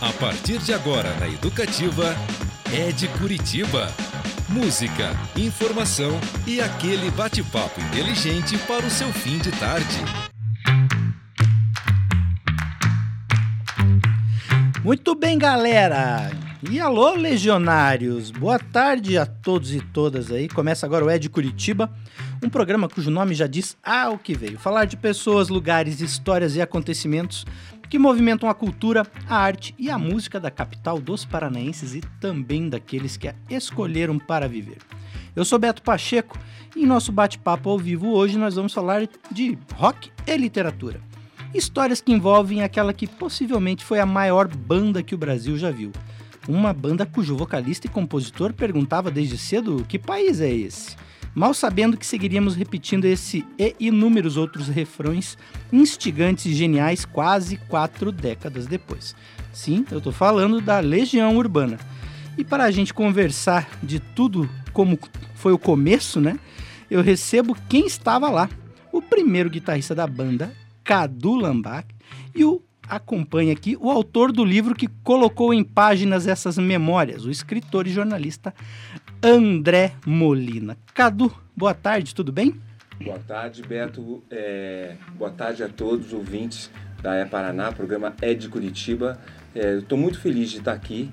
A partir de agora na Educativa, é de Curitiba. Música, informação e aquele bate-papo inteligente para o seu fim de tarde. Muito bem, galera! E alô, legionários! Boa tarde a todos e todas aí. Começa agora o É de Curitiba, um programa cujo nome já diz ao que veio. Falar de pessoas, lugares, histórias e acontecimentos que movimentam a cultura, a arte e a música da capital dos paranaenses e também daqueles que a escolheram para viver. Eu sou Beto Pacheco e em nosso bate-papo ao vivo hoje nós vamos falar de rock e literatura. Histórias que envolvem aquela que possivelmente foi a maior banda que o Brasil já viu. Uma banda cujo vocalista e compositor perguntava desde cedo que país é esse mal sabendo que seguiríamos repetindo esse e inúmeros outros refrões instigantes e geniais quase quatro décadas depois. Sim, eu estou falando da Legião Urbana. E para a gente conversar de tudo como foi o começo, né? Eu recebo quem estava lá, o primeiro guitarrista da banda, Cadu Lambach, e o acompanha aqui o autor do livro que colocou em páginas essas memórias, o escritor e jornalista André Molina. Cadu, boa tarde, tudo bem? Boa tarde, Beto. É, boa tarde a todos os ouvintes da É Paraná, programa É de Curitiba. É, Estou muito feliz de estar aqui,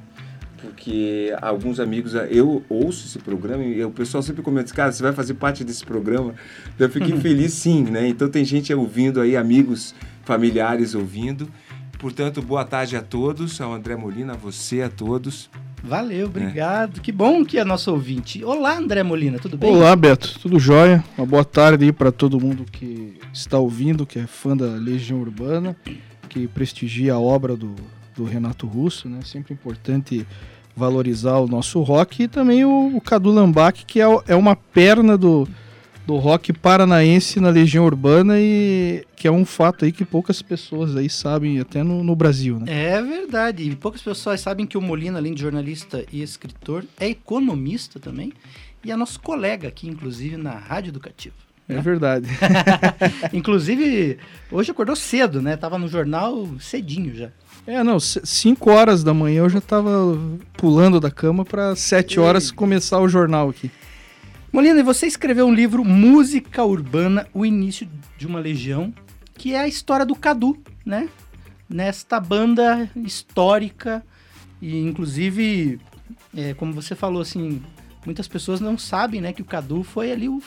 porque alguns amigos, eu ouço esse programa e o pessoal sempre comenta, cara, você vai fazer parte desse programa? Eu fiquei feliz sim, né? Então tem gente ouvindo aí, amigos, familiares ouvindo. Portanto, boa tarde a todos, ao André Molina, a você, a todos. Valeu, obrigado. É. Que bom que é nosso ouvinte. Olá, André Molina, tudo bem? Olá, Beto, tudo jóia? Uma boa tarde aí para todo mundo que está ouvindo, que é fã da Legião Urbana, que prestigia a obra do, do Renato Russo, né? Sempre importante valorizar o nosso rock e também o, o Cadu Lambac, que é, é uma perna do, do rock paranaense na Legião Urbana e que é um fato aí que poucas pessoas aí sabem até no, no, Brasil, né? É verdade. E poucas pessoas sabem que o Molina, além de jornalista e escritor, é economista também e é nosso colega aqui, inclusive, na Rádio Educativa. É né? verdade. inclusive, hoje acordou cedo, né? Tava no jornal cedinho já. É, não, 5 horas da manhã eu já tava pulando da cama para 7 horas começar o jornal aqui. Molina, você escreveu um livro Música Urbana, o início de uma legião, que é a história do Cadu, né? Nesta banda histórica e inclusive, é, como você falou assim, muitas pessoas não sabem, né, que o Cadu foi ali o,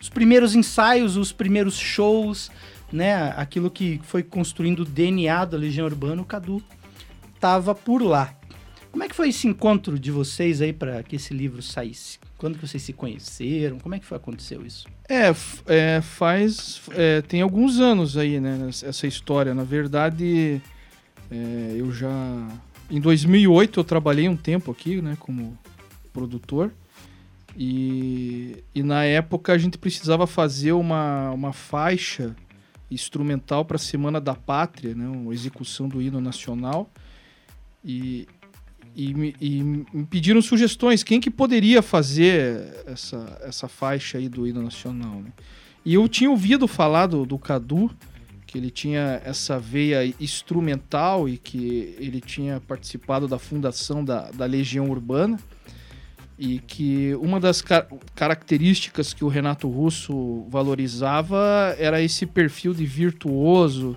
os primeiros ensaios, os primeiros shows, né, aquilo que foi construindo o DNA da Legião Urbana, o Cadu estava por lá. Como é que foi esse encontro de vocês aí para que esse livro saísse? Quando que vocês se conheceram? Como é que foi, aconteceu isso? É, é faz. É, tem alguns anos aí, né? Essa história. Na verdade, é, eu já. Em 2008 eu trabalhei um tempo aqui, né? Como produtor. E, e na época a gente precisava fazer uma, uma faixa instrumental para a Semana da Pátria, né? Uma execução do hino nacional. E, e me, e me, pediram sugestões, quem que poderia fazer essa, essa faixa aí do hino nacional, né? E eu tinha ouvido falar do, do Cadu, que ele tinha essa veia instrumental e que ele tinha participado da fundação da, da Legião Urbana. E que uma das car características que o Renato Russo valorizava era esse perfil de virtuoso,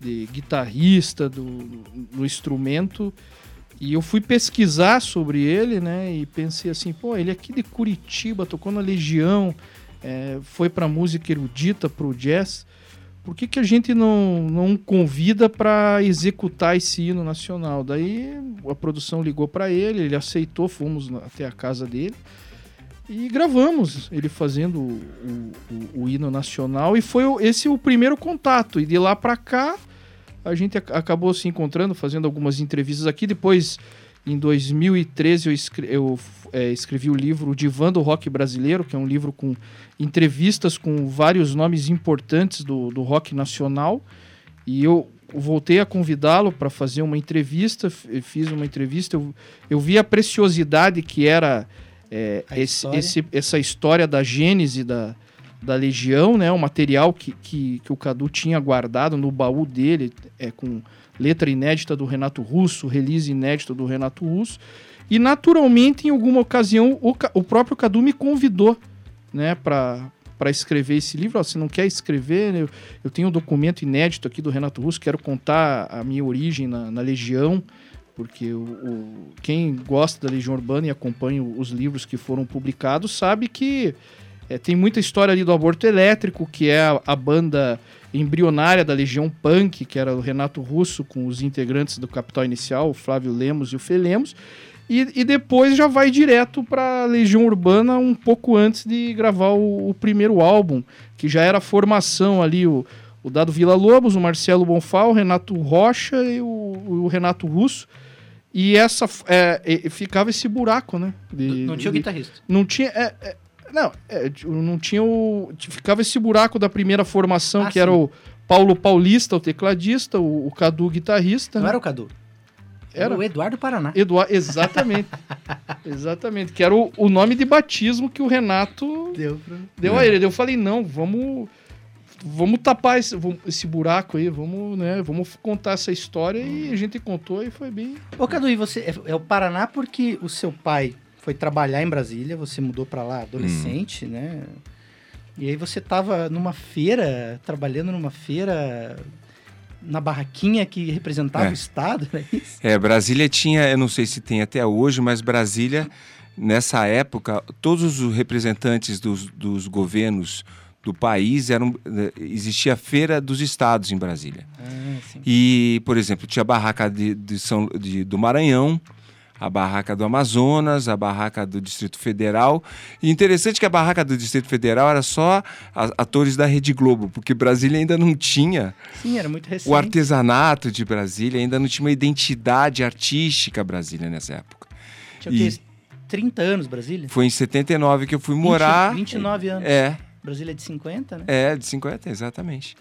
de guitarrista do, do instrumento e eu fui pesquisar sobre ele, né? E pensei assim, pô, ele é aqui de Curitiba, tocou na Legião, é, foi para música erudita, para o jazz. Por que, que a gente não, não convida para executar esse hino nacional? Daí a produção ligou para ele, ele aceitou, fomos até a casa dele e gravamos ele fazendo o, o, o hino nacional e foi esse o primeiro contato. E de lá para cá a gente acabou se encontrando, fazendo algumas entrevistas aqui. Depois, em 2013, eu, escrevi, eu é, escrevi o livro Divã do Rock Brasileiro, que é um livro com entrevistas com vários nomes importantes do, do rock nacional. E eu voltei a convidá-lo para fazer uma entrevista, fiz uma entrevista. Eu, eu vi a preciosidade que era é, esse, história. Esse, essa história da gênese da da Legião, né? O material que, que, que o Cadu tinha guardado no baú dele, é, com letra inédita do Renato Russo, release inédito do Renato Russo. E naturalmente, em alguma ocasião, o, o próprio Cadu me convidou, né, para para escrever esse livro. Se não quer escrever, eu, eu, tenho um documento inédito aqui do Renato Russo, quero contar a minha origem na, na Legião, porque o, o, quem gosta da Legião Urbana e acompanha os livros que foram publicados sabe que é, tem muita história ali do aborto elétrico, que é a, a, banda embrionária da Legião Punk, que era o Renato Russo com os integrantes do Capital Inicial, o Flávio Lemos e o Fê Lemos. E, e depois já vai direto para Legião Urbana um pouco antes de gravar o, o, primeiro álbum, que já era a formação ali, o, o Dado Vila Lobos, o Marcelo Bonfal, o Renato Rocha e o, o Renato Russo. E essa é, ficava esse buraco, né? De, não tinha o guitarrista. Não tinha. É, é, não, é, não tinha o. Ficava esse buraco da primeira formação, ah, que sim. era o Paulo Paulista, o tecladista, o, o Cadu, o guitarrista. Não né? era o Cadu. Era o Eduardo Paraná. Eduardo, exatamente. exatamente. Que era o, o nome de batismo que o Renato deu, pra... deu é. a ele. Eu falei, não, vamos vamos tapar esse, esse buraco aí, vamos, né, vamos contar essa história e a gente contou e foi bem. Ô Cadu, e você é, é o Paraná porque o seu pai foi trabalhar em Brasília, você mudou para lá adolescente, hum. né? E aí você tava numa feira, trabalhando numa feira na barraquinha que representava é. o Estado, é isso? É, Brasília tinha, eu não sei se tem até hoje, mas Brasília, nessa época, todos os representantes dos, dos governos do país eram eh, existia a feira dos estados em Brasília ah, e por exemplo tinha a barraca de, de São de, do Maranhão a barraca do Amazonas, a barraca do Distrito Federal. E interessante que a barraca do Distrito Federal era só atores da Rede Globo, porque Brasília ainda não tinha. Sim, era muito recente. O artesanato de Brasília ainda não tinha uma identidade artística Brasília nessa época. Tinha e... 30 anos Brasília? Foi em 79 que eu fui morar. 20, 29 anos. É. Brasília é de 50, né? É, de 50, exatamente.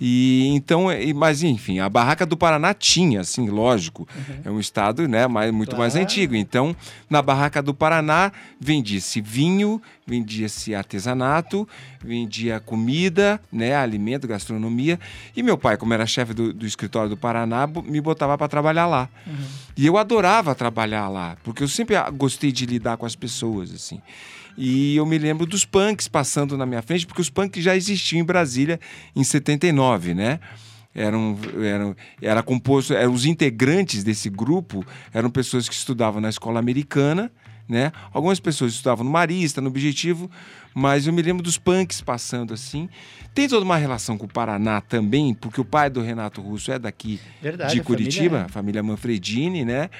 E então, mas enfim, a barraca do Paraná tinha, assim, lógico, uhum. é um estado, né, mais, muito claro. mais antigo. Então, na barraca do Paraná vendia-se vinho, vendia-se artesanato, vendia comida, né, alimento, gastronomia. E meu pai, como era chefe do, do escritório do Paraná, me botava para trabalhar lá. Uhum. E eu adorava trabalhar lá, porque eu sempre gostei de lidar com as pessoas, assim. E eu me lembro dos punks passando na minha frente, porque os punks já existiam em Brasília em 79, né? Eram, eram, era composto, eram os integrantes desse grupo eram pessoas que estudavam na escola americana, né? Algumas pessoas estudavam no Marista, no Objetivo, mas eu me lembro dos punks passando assim. Tem toda uma relação com o Paraná também, porque o pai do Renato Russo é daqui Verdade, de Curitiba, família, é. família Manfredini, né?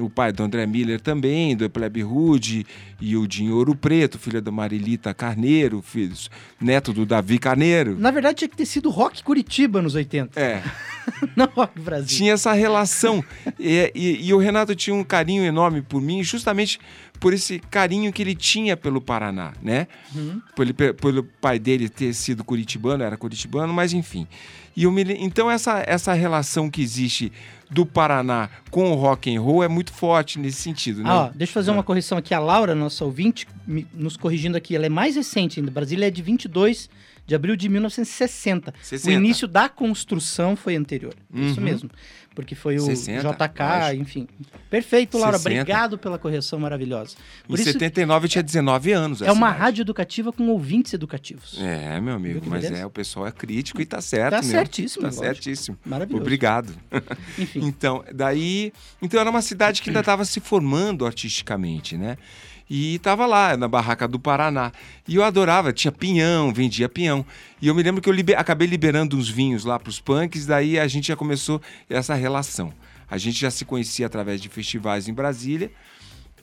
O pai do André Miller também, do Plebe Rude, e o Dinho Ouro Preto, filho da Marilita Carneiro, filho, neto do Davi Carneiro. Na verdade, tinha que ter sido Rock Curitiba nos 80. É. Não Rock Brasil. Tinha essa relação. e, e, e o Renato tinha um carinho enorme por mim, justamente por esse carinho que ele tinha pelo Paraná, né? Uhum. Pelo, pelo pai dele ter sido curitibano, era curitibano, mas enfim. E me, então essa, essa relação que existe do Paraná com o rock and roll é muito forte nesse sentido, né? Ah, deixa eu fazer é. uma correção aqui. A Laura, nossa ouvinte, nos corrigindo aqui, ela é mais recente ainda. Brasília é de 22 de abril de 1960. 60. O início da construção foi anterior. Uhum. Isso mesmo. Porque foi o 60, JK, enfim. Perfeito, Laura. 60. Obrigado pela correção maravilhosa. Por em isso, 79 tinha 19 anos. É uma cidade. rádio educativa com ouvintes educativos. É, meu amigo, mas é, o pessoal é crítico e tá certo. Tá certíssimo. Tá lógico. certíssimo. Maravilhoso. Obrigado. Enfim. então, daí. Então era uma cidade que ainda estava se formando artisticamente, né? E estava lá, na barraca do Paraná. E eu adorava, tinha pinhão, vendia pinhão. E eu me lembro que eu liber, acabei liberando uns vinhos lá para os punks, daí a gente já começou essa relação. A gente já se conhecia através de festivais em Brasília.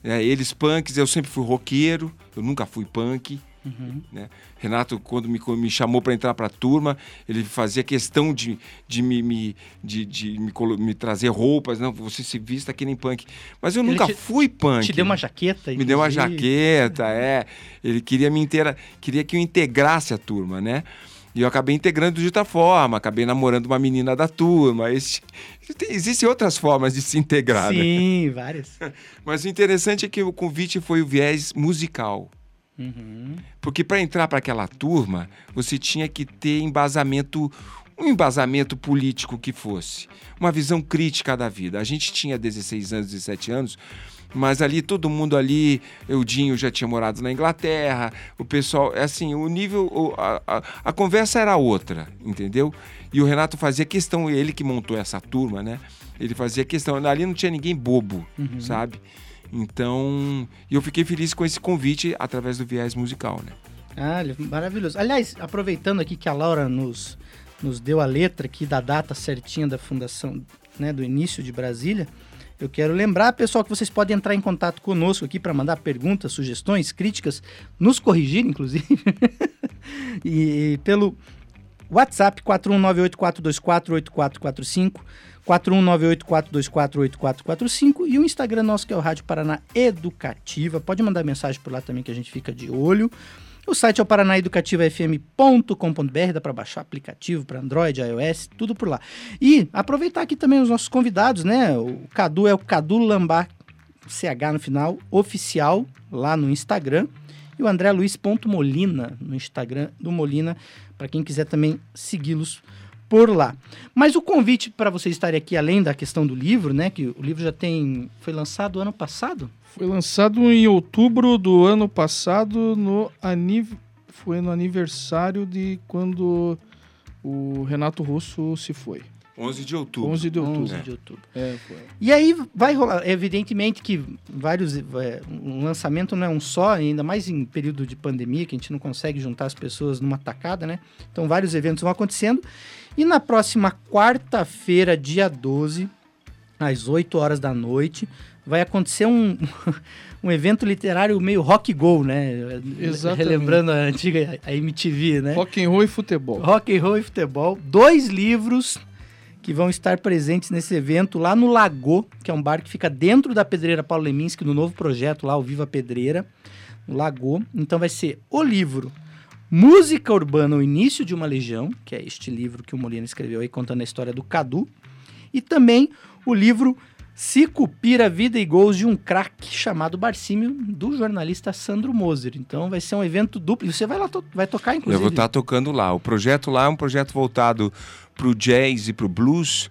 É, eles punks, eu sempre fui roqueiro, eu nunca fui punk. Uhum. Né? Renato, quando me, me chamou para entrar para a turma, ele fazia questão de, de, me, me, de, de me, me, trazer roupas. Não, você se vista que nem punk. Mas eu ele nunca te, fui punk. Te deu uma jaqueta? Me deu uma jaqueta, é. Ele queria me inteira, queria que eu integrasse a turma, né? E eu acabei integrando de outra forma, acabei namorando uma menina da turma. Esse, existem outras formas de se integrar, né? Sim, né? várias. Mas o interessante é que o convite foi o viés musical. Uhum. Porque para entrar para aquela turma, você tinha que ter embasamento um embasamento político que fosse, uma visão crítica da vida. A gente tinha 16 anos, 17 anos, mas ali todo mundo ali, Eudinho já tinha morado na Inglaterra, o pessoal, é assim, o nível, a, a, a conversa era outra, entendeu? E o Renato fazia questão, ele que montou essa turma, né? Ele fazia questão, ali não tinha ninguém bobo, uhum. sabe? Então, eu fiquei feliz com esse convite através do viés musical, né? Ah, maravilhoso. Aliás, aproveitando aqui que a Laura nos, nos deu a letra aqui da data certinha da fundação, né, do início de Brasília, eu quero lembrar, pessoal, que vocês podem entrar em contato conosco aqui para mandar perguntas, sugestões, críticas, nos corrigir, inclusive, e pelo WhatsApp 41984248445, 41984248445 e o Instagram nosso que é o Rádio Paraná Educativa. Pode mandar mensagem por lá também que a gente fica de olho. O site é o paranaeducativafm.com.br, dá para baixar aplicativo para Android, iOS, tudo por lá. E aproveitar aqui também os nossos convidados, né? O Cadu é o Cadu Lambar, CH no final, oficial, lá no Instagram. E o André Luiz Molina no Instagram do Molina, para quem quiser também segui-los por lá. Mas o convite para vocês estarem aqui, além da questão do livro, né? Que o livro já tem. Foi lançado ano passado? Foi lançado em outubro do ano passado, no aniv... foi no aniversário de quando o Renato Russo se foi. 11 de outubro. 11 de outubro. 11 de outubro. É, e aí vai rolar, evidentemente que vários, é, um lançamento não é um só, ainda mais em período de pandemia, que a gente não consegue juntar as pessoas numa tacada, né? Então vários eventos vão acontecendo. E na próxima quarta-feira, dia 12, às 8 horas da noite, vai acontecer um, um evento literário meio rock go, né? Exatamente. Relembrando a antiga a MTV, né? Rock and roll e futebol. Rock and roll e futebol. Dois livros que vão estar presentes nesse evento lá no Lago, que é um bar que fica dentro da Pedreira Paulo Leminski, no novo projeto lá, o Viva Pedreira, no Lago. Então vai ser o livro Música Urbana, o Início de uma Legião, que é este livro que o Molina escreveu aí contando a história do Cadu, e também o livro se cupira vida e gols de um craque chamado Barcímio, do jornalista Sandro Moser. Então vai ser um evento duplo. E você vai lá, to vai tocar, inclusive. Eu vou estar tá tocando lá. O projeto lá é um projeto voltado para o jazz e para o blues,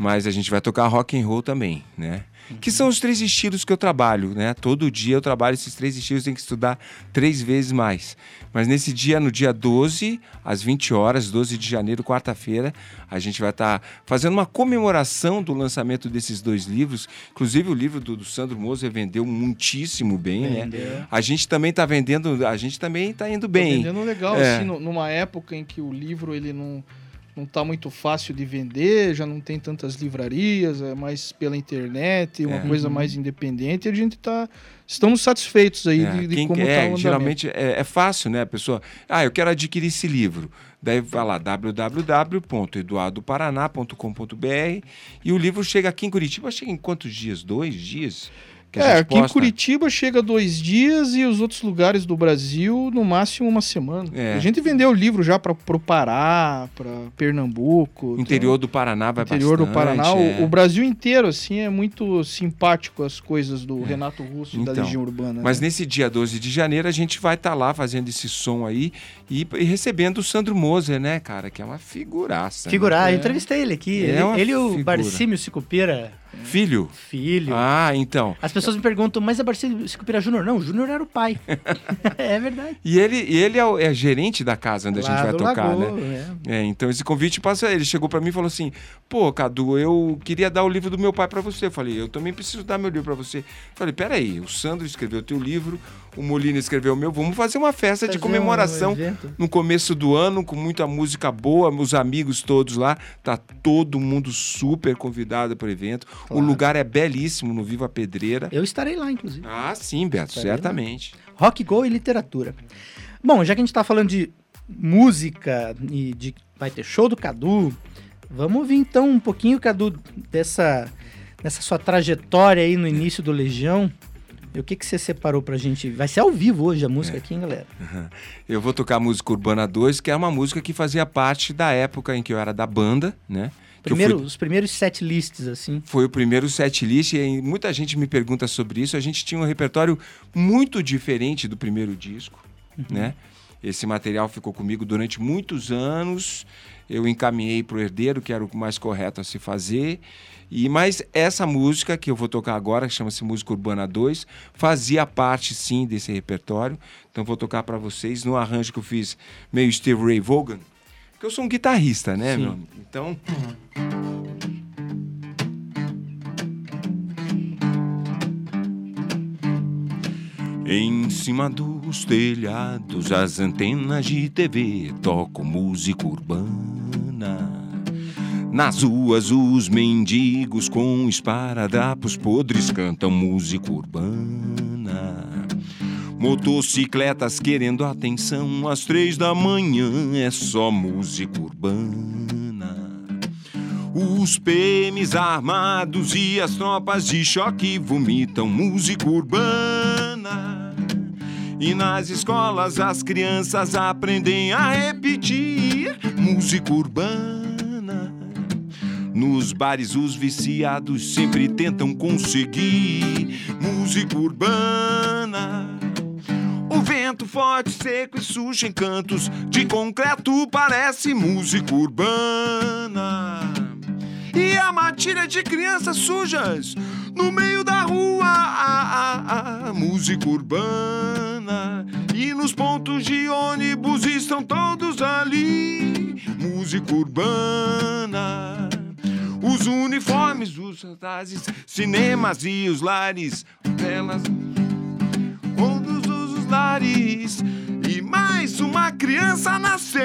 mas a gente vai tocar rock and roll também, né? que são os três estilos que eu trabalho, né? Todo dia eu trabalho esses três estilos, tenho que estudar três vezes mais. Mas nesse dia, no dia 12, às 20 horas, 12 de janeiro, quarta-feira, a gente vai estar tá fazendo uma comemoração do lançamento desses dois livros. Inclusive, o livro do, do Sandro Moser vendeu muitíssimo bem, né? Vendeu. né? A gente também está vendendo, a gente também está indo bem. Tá vendendo legal, é. assim, numa época em que o livro ele não não está muito fácil de vender, já não tem tantas livrarias, é mais pela internet, uma é. coisa uhum. mais independente. E a gente está estamos satisfeitos aí é. de, de como está é, Geralmente é, é, fácil, né? A pessoa, ah, eu quero adquirir esse livro. Daí vai lá, www.eduardoparaná.com.br e o livro chega aqui em Curitiba, chega em quantos dias? Dois dias? É, aqui posta... em Curitiba chega dois dias e os outros lugares do Brasil, no máximo uma semana. É. A gente vendeu o livro já para o Pará, para Pernambuco. Interior do Paraná vai Interior bastante, do Paraná. É. O, o, Brasil inteiro, assim, é muito simpático as coisas do é. Renato Russo então, da Legião Urbana. Mas né? nesse dia 12 de janeiro a gente vai estar tá lá fazendo esse som aí e, e, recebendo o Sandro Moser, né, cara? Que é uma figuraça. Figurar, né? eu entrevistei ele aqui. É ele, ele e o Barcímio Sicupira Filho? Filho. Ah, então. As pessoas me perguntam, mas é Barcelo Sicupira Júnior? Não, o Júnior era o pai. é verdade. E ele, e ele é, o, é gerente da casa onde Lá a gente vai tocar, Lagoa, né? É. é. então esse convite passa. Ele chegou para mim e falou assim: pô, Cadu, eu queria dar o livro do meu pai para você. Eu falei, eu também preciso dar meu livro para você. Eu falei, peraí, o Sandro escreveu teu livro, o Molina escreveu o meu, vamos fazer uma festa fazer de comemoração um no começo do ano, com muita música boa, os amigos todos lá. Tá todo mundo super convidado para o evento. Claro. O lugar é belíssimo no Viva Pedreira. Eu estarei lá, inclusive. Ah, sim, Beto, estarei certamente. Lá. Rock, go e literatura. Bom, já que a gente está falando de música e de vai ter show do Cadu, vamos ouvir então um pouquinho, Cadu, dessa, dessa sua trajetória aí no início do Legião. E o que, que você separou pra gente? Vai ser ao vivo hoje a música é. aqui, hein, galera? Eu vou tocar a música Urbana 2, que é uma música que fazia parte da época em que eu era da banda, né? Primeiro, fui... Os primeiros set lists, assim. Foi o primeiro set list e muita gente me pergunta sobre isso. A gente tinha um repertório muito diferente do primeiro disco, uhum. né? Esse material ficou comigo durante muitos anos. Eu encaminhei para o herdeiro, que era o mais correto a se fazer. E mas essa música que eu vou tocar agora, que chama-se Música Urbana 2, fazia parte sim desse repertório. Então vou tocar para vocês no arranjo que eu fiz meio Steve Ray Vaughan, que eu sou um guitarrista, né, Sim. meu? Então, Em cima dos telhados, as antenas de TV tocam música urbana. Nas ruas, os mendigos com esparadrapos podres cantam música urbana. Motocicletas querendo atenção às três da manhã, é só música urbana. Os PMs armados e as tropas de choque vomitam música urbana. E nas escolas as crianças aprendem a repetir música urbana. Nos bares os viciados sempre tentam conseguir música urbana. O vento forte, seco e sujo em cantos de concreto parece música urbana. E a matilha de crianças sujas no meio da rua, ah, ah, ah, música urbana. E nos pontos de ônibus estão todos ali, música urbana. Os uniformes, os cartazes, cinemas e os lares, telas todos os lares e mais uma criança nasceu.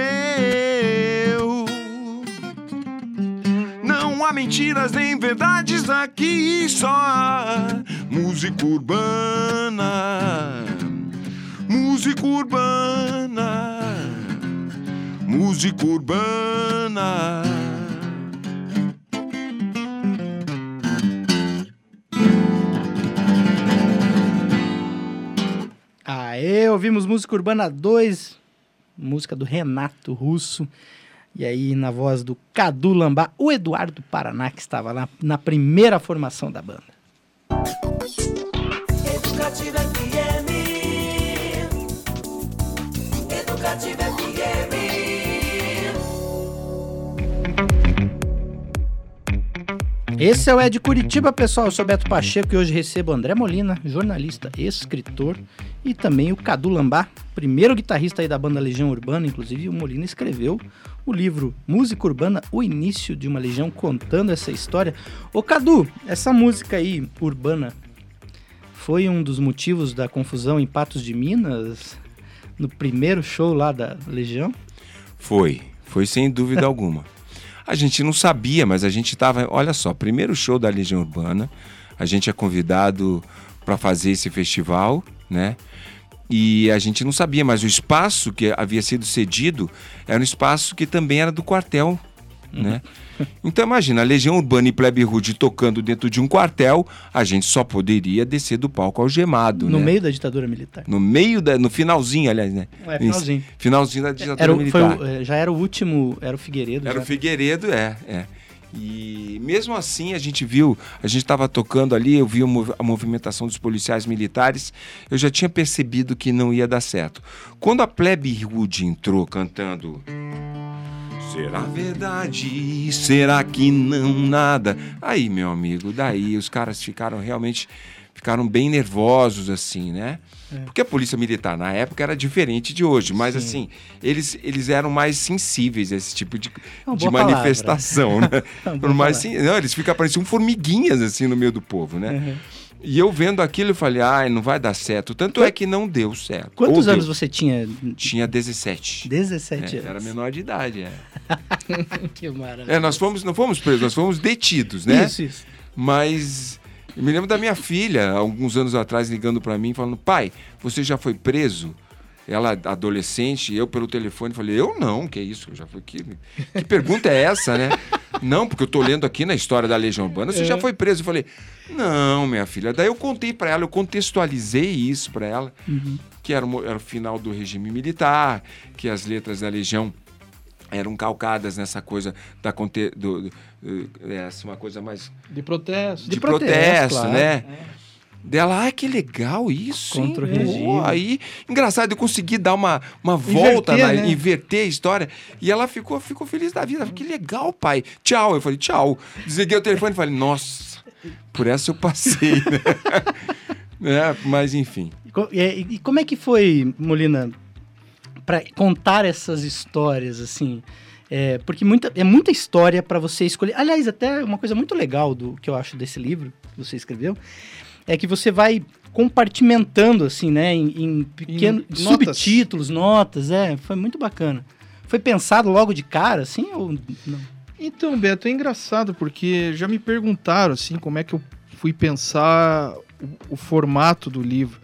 Não há mentiras nem verdades aqui, só há música urbana. Música urbana. Música urbana. Aê, ouvimos Música Urbana 2, música do Renato Russo. E aí, na voz do Cadu Lambá, o Eduardo Paraná, que estava lá na primeira formação da banda. Educativa FM. Educativa Esse é o Ed Curitiba, pessoal. Eu sou Beto Pacheco e hoje recebo André Molina, jornalista, escritor, e também o Cadu Lambá, primeiro guitarrista aí da banda Legião Urbana. Inclusive, o Molina escreveu o livro Música Urbana, o início de uma legião, contando essa história. Ô Cadu, essa música aí, urbana, foi um dos motivos da confusão em Patos de Minas, no primeiro show lá da Legião? Foi, foi sem dúvida alguma. A gente não sabia, mas a gente estava. Olha só, primeiro show da Legião Urbana, a gente é convidado para fazer esse festival, né? E a gente não sabia, mas o espaço que havia sido cedido era um espaço que também era do quartel, né? Então imagina, a Legião Urbana e Plebe Rude tocando dentro de um quartel, a gente só poderia descer do palco algemado, No né? meio da ditadura militar. No meio da, no finalzinho, aliás, né? É, finalzinho. Finalzinho da ditadura Era, militar. o- eh, já era o último, era o Figueiredo. Era já. o Figueiredo, é, é. E mesmo assim a gente viu, a gente estava tocando ali, eu vi a movimentação dos policiais militares, eu já tinha percebido que não ia dar certo. Quando a Plebe Rude entrou cantando Será verdade? Será que não nada? Aí, meu amigo, daí os caras ficaram realmente ficaram bem nervosos assim, né? Porque a polícia militar na época era diferente de hoje, mas Sim. assim, eles, eles eram mais sensíveis a esse tipo de, É de palavra. manifestação, né? É uma boa Por mais palavra. não, eles ficam pareciam formiguinhas assim no meio do povo, né? Uhum. E eu vendo aquilo, eu falei, ai, não vai dar certo. Tanto é que não deu certo. Quantos Ou anos deu. você tinha? Tinha 17. 17 É, anos. era menor de idade, é. que maravilha. É, nós fomos, não fomos presos, nós fomos detidos, né? Isso, isso. Mas eu me lembro da minha filha, alguns anos atrás, ligando pra mim, falando: pai, você já foi preso? Ela, adolescente, eu pelo telefone falei: eu não, que isso? Eu já fui que, que pergunta é essa, né? não, porque eu tô lendo aqui na história da Legião Urbana, você já foi preso? Eu falei: não, minha filha. Daí eu contei pra ela, eu contextualizei isso pra ela, que era o, mo- era o final do regime militar, que as letras da Legião eram calcadas nessa coisa da conte, do, do, eh, essa uma coisa mais De protesto. De de, protesto, protesto, claro. né? Dela, ah, que legal isso. Contra o Pô, regime. Aí, engraçado, eu consegui dar uma, uma volta, Inverter, na- né? inverter a história. E ela ficou, ficou feliz da vida. Que legal, pai. Tchau. Eu falei, tchau. Desliguei o telefone e falei, nossa, por essa eu passei, né? É, mas enfim. E E, e como é que foi, Molina, para contar essas histórias, assim? É, porque muita, é muita história para você escolher. Aliás, até uma coisa muito legal do que eu acho desse livro que você escreveu é que você vai compartimentando, assim, né, em, em pequenos Em notas. subtítulos, notas. É, foi muito bacana. Foi pensado logo de cara, assim, ou não? Então, Beto, é engraçado porque já me perguntaram assim como é que eu fui pensar o, o formato do livro.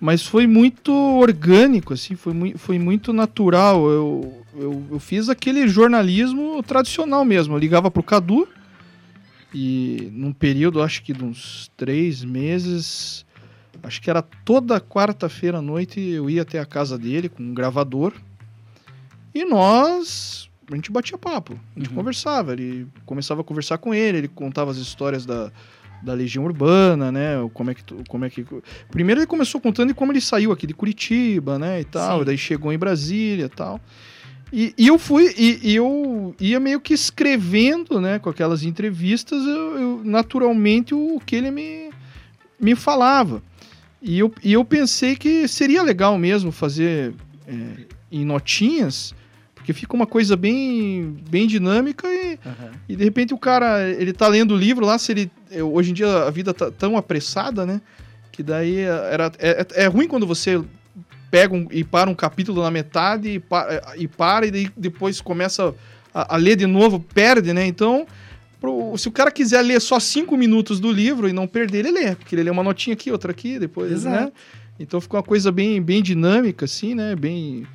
Mas foi muito orgânico, assim, foi, mui- foi muito natural. Eu, eu, eu fiz aquele jornalismo tradicional mesmo. Eu ligava pro Cadu e num período, acho que de uns três meses, acho que era toda quarta-feira à noite eu ia até a casa dele com um gravador e nós a gente batia papo, a gente Uhum. conversava, ele começava a conversar com ele, ele contava as histórias da, da Legião Urbana, né? Como é que como é que primeiro ele começou contando de como ele saiu aqui de Curitiba, né, e tal, Sim. daí chegou em Brasília, e tal. E, e eu fui e, e eu ia meio que escrevendo, né, com aquelas entrevistas, eu, eu- naturalmente o, o que ele me me falava. E eu, e eu pensei que seria legal mesmo fazer é, em notinhas, porque fica uma coisa bem, bem dinâmica e, e de repente o cara, ele tá lendo o livro lá, se ele. eh, Hoje em dia a vida tá tão apressada, né? Que daí eh, era, é, é- é ruim quando você pega um- e para um capítulo na metade e, pa- eh, e para e daí depois começa a, a ler de novo, perde, né? Então, pro- se o cara quiser ler só cinco minutos do livro e não perder, ele lê, porque ele lê uma notinha aqui, outra aqui, depois, Exato. né? Então ficou uma coisa bem, bem dinâmica, assim, né? Bem.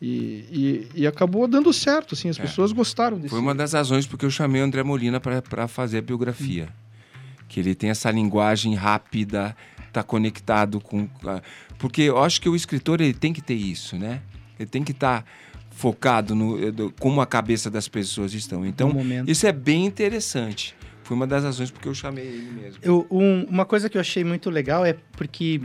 E, e, e acabou dando certo, assim, as É. pessoas gostaram desse. Foi uma das razões porque eu chamei o André Molina para fazer a biografia. Que ele tem essa linguagem rápida, tá conectado com. Porque eu acho que o escritor ele tem que ter isso, né? Ele tem que estar focado no eh, do- como a cabeça das pessoas estão. Então, momento. isso é bem interessante. Foi uma das razões porque eu chamei ele mesmo. Eu, um- uma coisa que eu achei muito legal é porque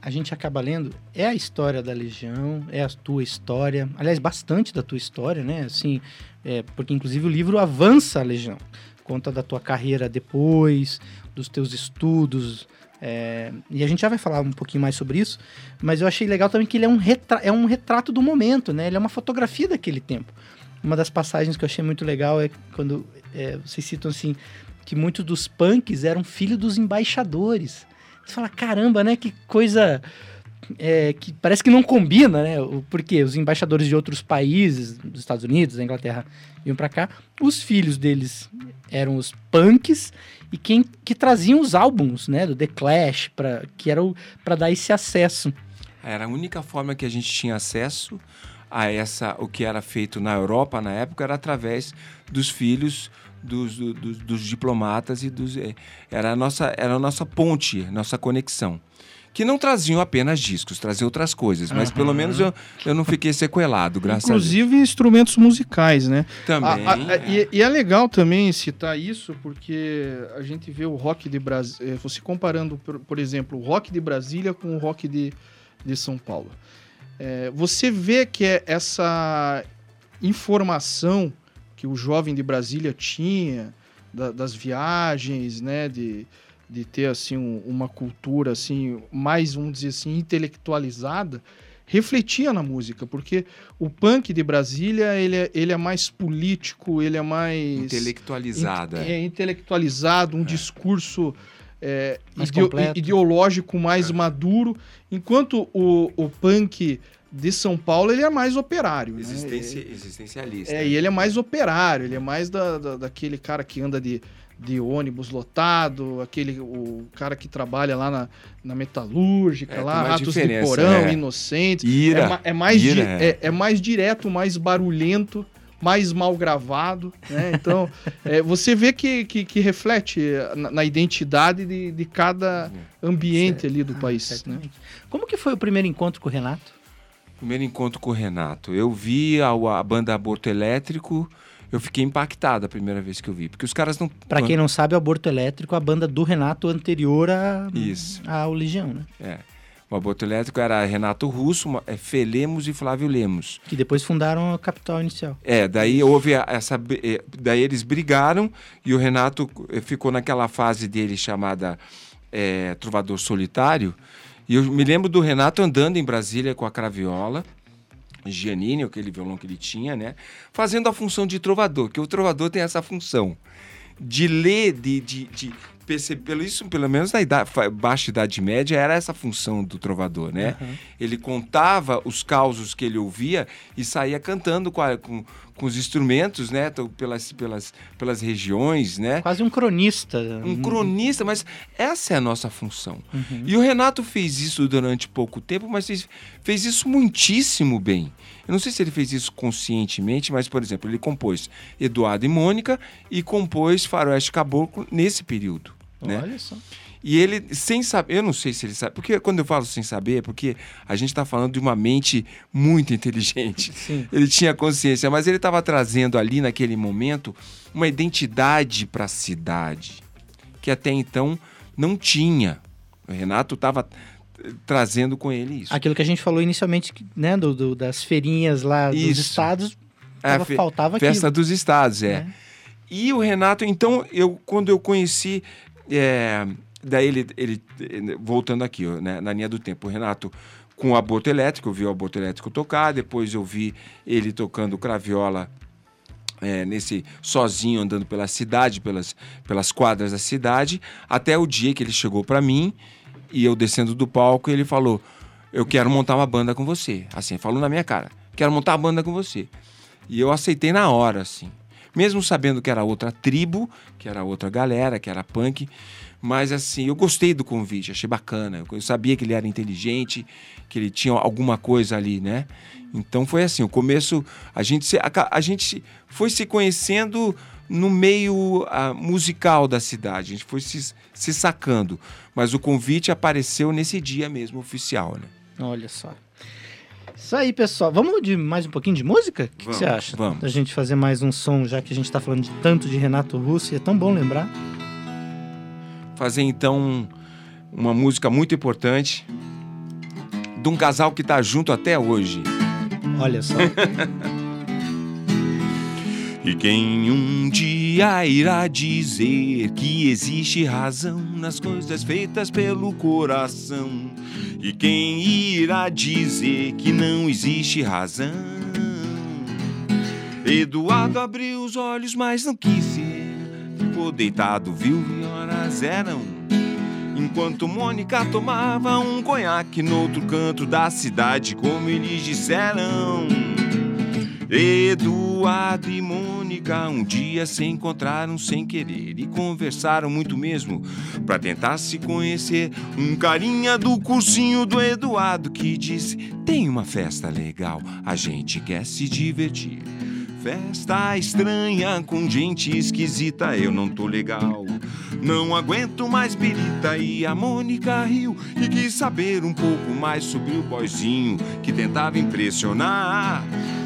a gente acaba lendo, é a história da Legião, é a tua história, aliás, bastante da tua história, né? Assim, é, porque inclusive o livro avança a Legião, conta da tua carreira depois, dos teus estudos, é, e a gente já vai falar um pouquinho mais sobre isso, mas eu achei legal também que ele é um, retra é um retrato do momento, né? Ele é uma fotografia daquele tempo. Uma das passagens que eu achei muito legal é quando é, vocês citam assim que muitos dos punks eram filhos dos embaixadores. Você fala, caramba, né? Que coisa é, que parece que não combina, né? Porque os embaixadores de outros países, dos Estados Unidos, da Inglaterra, iam pra cá. Os filhos deles eram os punks e quem que traziam os álbuns, né? Do The Clash, pra, que era para dar esse acesso. Era a única forma que a gente tinha acesso a essa o que era feito na Europa na época era através dos filhos dos, do- dos, dos diplomatas e dos eh, era a nossa era a nossa ponte nossa conexão que não traziam apenas discos traziam outras coisas mas pelo Aham. menos eu, eu não fiquei sequelado graças Inclusive instrumentos musicais, né? a Deus também A- a- é. e, e é legal também citar isso, porque a gente vê o rock de Brasília. Você comparando, por, por exemplo, o rock de Brasília com o rock de, de São Paulo. É, você vê que é essa informação que o jovem de Brasília tinha da- das viagens, né? De, de ter assim um- uma cultura assim mais vamos dizer assim intelectualizada refletia na música porque o punk de Brasília ele é, ele é mais político ele é mais intelectualizada é, intelectualizado um discurso é, Mais ideo- completo. ideológico mais maduro enquanto o, o punk de São Paulo ele é mais operário né? Existência, existencialista É, e ele é mais operário, ele é mais da, da- daquele cara que anda de, de ônibus lotado, aquele o cara que trabalha lá na, na metalúrgica, É, lá, Ratos de Porão, é. Inocentes. Ira, é, é mais ira, di- é. é, é mais direto, mais barulhento, mais mal gravado, né? Então, é, você vê que, que, que reflete na, na identidade de, de cada ambiente ali do Ah, país, né? Como que foi o primeiro encontro com o Renato? Primeiro encontro com o Renato. Eu vi a, a banda Aborto Elétrico eu fiquei impactado a primeira vez que eu vi. Porque os caras não. Pra quem não sabe, o Aborto Elétrico, a banda do Renato anterior a, Isso. ao Legião, né? É. O aborto elétrico era Renato Russo, é, Fê Lemos e Flávio Lemos. Que depois fundaram a Capital Inicial. É, daí houve a- essa. eh, Daí eles brigaram e o Renato eh, ficou naquela fase dele chamada eh, Trovador Solitário. E eu me lembro do Renato andando em Brasília com a craviola, Giannini, aquele violão que ele tinha, né? Fazendo a função de trovador, que o trovador tem essa função de ler, de, de, de perceber, pelo isso, pelo menos na idade, baixa idade média, era essa função do trovador, né? Ele contava os causos que ele ouvia e saía cantando com, a- com, com os instrumentos, né? Então, Pelas, pelas, pelas regiões, né? Quase um cronista. Um cronista, mas essa é a nossa função. E o Renato fez isso durante pouco tempo, mas fez, fez isso muitíssimo bem. Eu não sei se ele fez isso conscientemente, mas, por exemplo, ele compôs Eduardo e Mônica e compôs Faroeste Caboclo nesse período. Né? Olha só. E ele, sem saber, eu não sei se ele sabe, porque quando eu falo sem saber, é porque a gente está falando de uma mente muito inteligente. Sim. Ele tinha consciência, mas ele estava trazendo ali naquele momento uma identidade para a cidade, que até então não tinha. O Renato estava eh, trazendo com ele isso. Aquilo que a gente falou inicialmente, né, do, do- das feirinhas lá dos Isso. estados, É, tava- fe- faltava Festa aquilo. dos Estados, é. né? E o Renato, então, eu quando eu conheci, é, daí ele, ele, voltando aqui, né, na linha do tempo, o Renato com o aborto elétrico, eu vi o aborto elétrico tocar, depois eu vi ele tocando craviola é, nesse sozinho andando pela cidade, pelas, pelas quadras da cidade, até o dia que ele chegou para mim e eu descendo do palco, ele falou: "Eu quero montar uma banda com você". Assim, falou na minha cara: "Quero montar uma banda com você". E eu aceitei na hora, assim. Mesmo sabendo que era outra tribo, que era outra galera, que era punk, mas assim, eu gostei do convite, achei bacana. Eu sabia que ele era inteligente, que ele tinha alguma coisa ali, né? Então foi assim, o começo, a gente, se, a, a gente foi se conhecendo no meio ah, musical da cidade, a gente foi se, se sacando. Mas o convite apareceu nesse dia mesmo, oficial, né? Olha só. Isso aí, pessoal. Vamos de mais um pouquinho de música? O que, você acha? vamos. Da gente fazer mais um som, já que a gente tá falando de tanto de Renato Russo, e é tão bom lembrar. fazer então uma música muito importante de um casal que está junto até hoje. Olha só. E quem um dia irá dizer que existe razão nas coisas feitas pelo coração? E quem irá dizer que não existe razão? Eduardo abriu os olhos, mas não quis ser. Ficou deitado, viu que horas eram. Enquanto Mônica tomava um conhaque no outro canto da cidade, como eles disseram. Eduardo e Mônica um dia se encontraram sem querer e conversaram muito mesmo pra tentar se conhecer. Um carinha do cursinho do Eduardo que disse: Tem uma festa legal, a gente quer se divertir. Festa estranha com gente esquisita, eu não tô legal. Não aguento mais birita e a Mônica riu e quis saber um pouco mais sobre o boizinho que tentava impressionar.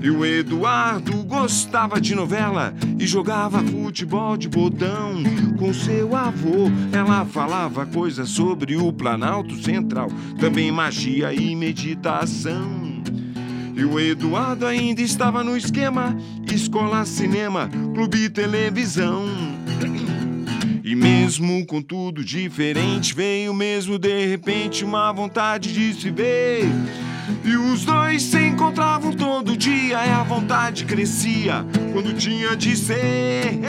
E o Eduardo gostava de novela e jogava futebol de botão com seu avô. Ela falava coisas sobre o Planalto Central, também magia e meditação. E o Eduardo ainda estava no esquema: escola, cinema, clube televisão. E mesmo com tudo diferente, veio mesmo de repente uma vontade de se ver. E os dois se encontravam todo dia, e a vontade crescia quando tinha de ser.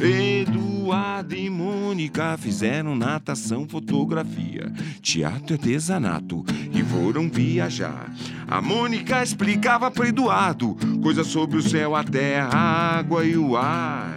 Eduardo e Mônica fizeram natação, fotografia, teatro e artesanato e foram viajar. A Mônica explicava para Eduardo coisas sobre o céu, a terra, a água e o ar.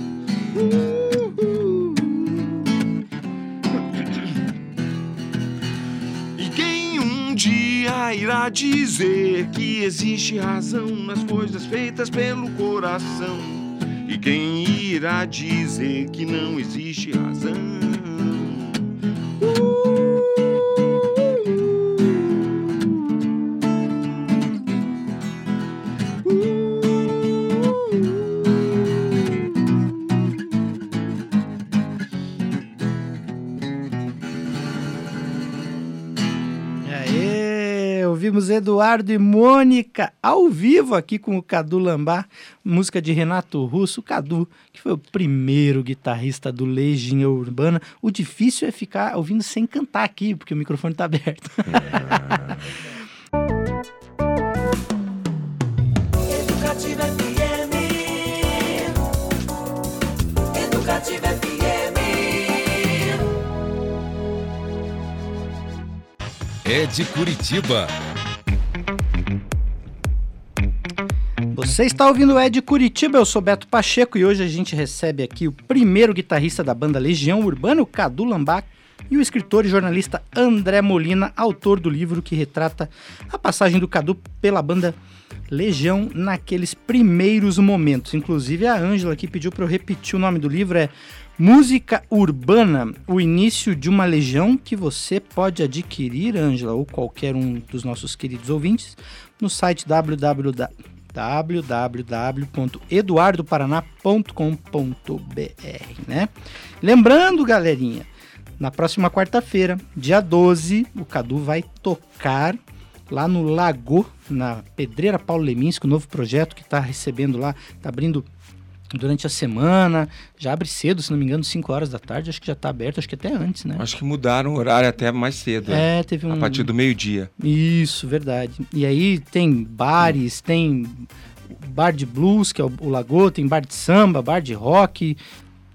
E quem um dia irá dizer que existe razão nas coisas feitas pelo coração? E quem irá dizer que não existe razão? Eduardo e Mônica ao vivo aqui com o Cadu Lambá, música de Renato Russo, Cadu, que foi o primeiro guitarrista do Legião Urbana. O difícil é ficar ouvindo sem cantar aqui, porque o microfone tá aberto. Educativa FM. Educativa FM. É de Curitiba. Você está ouvindo o Ed Curitiba, eu sou Beto Pacheco e hoje a gente recebe aqui o primeiro guitarrista da banda Legião Urbana, o Cadu Lambach, e o escritor e jornalista André Molina, autor do livro que retrata a passagem do Cadu pela banda Legião naqueles primeiros momentos. Inclusive a Ângela aqui pediu para eu repetir o nome do livro, é Música Urbana, o início de uma legião que você pode adquirir, Ângela, ou qualquer um dos nossos queridos ouvintes, no site www www.eduardoparaná.com.br, né? Lembrando, galerinha, na próxima quarta-feira, dia 12, o Cadu vai tocar lá no Lago, na Pedreira Paulo Leminski, o novo projeto que está recebendo lá, está abrindo durante a semana, já abre cedo, se não me engano, 5 horas da tarde, acho que já está aberto, acho que até antes, né? Acho que mudaram o horário até mais cedo. né? É, teve um... A partir do meio-dia. Isso, verdade. E aí tem bares, tem bar de blues, que é o, o Lagoa, tem bar de samba, bar de rock,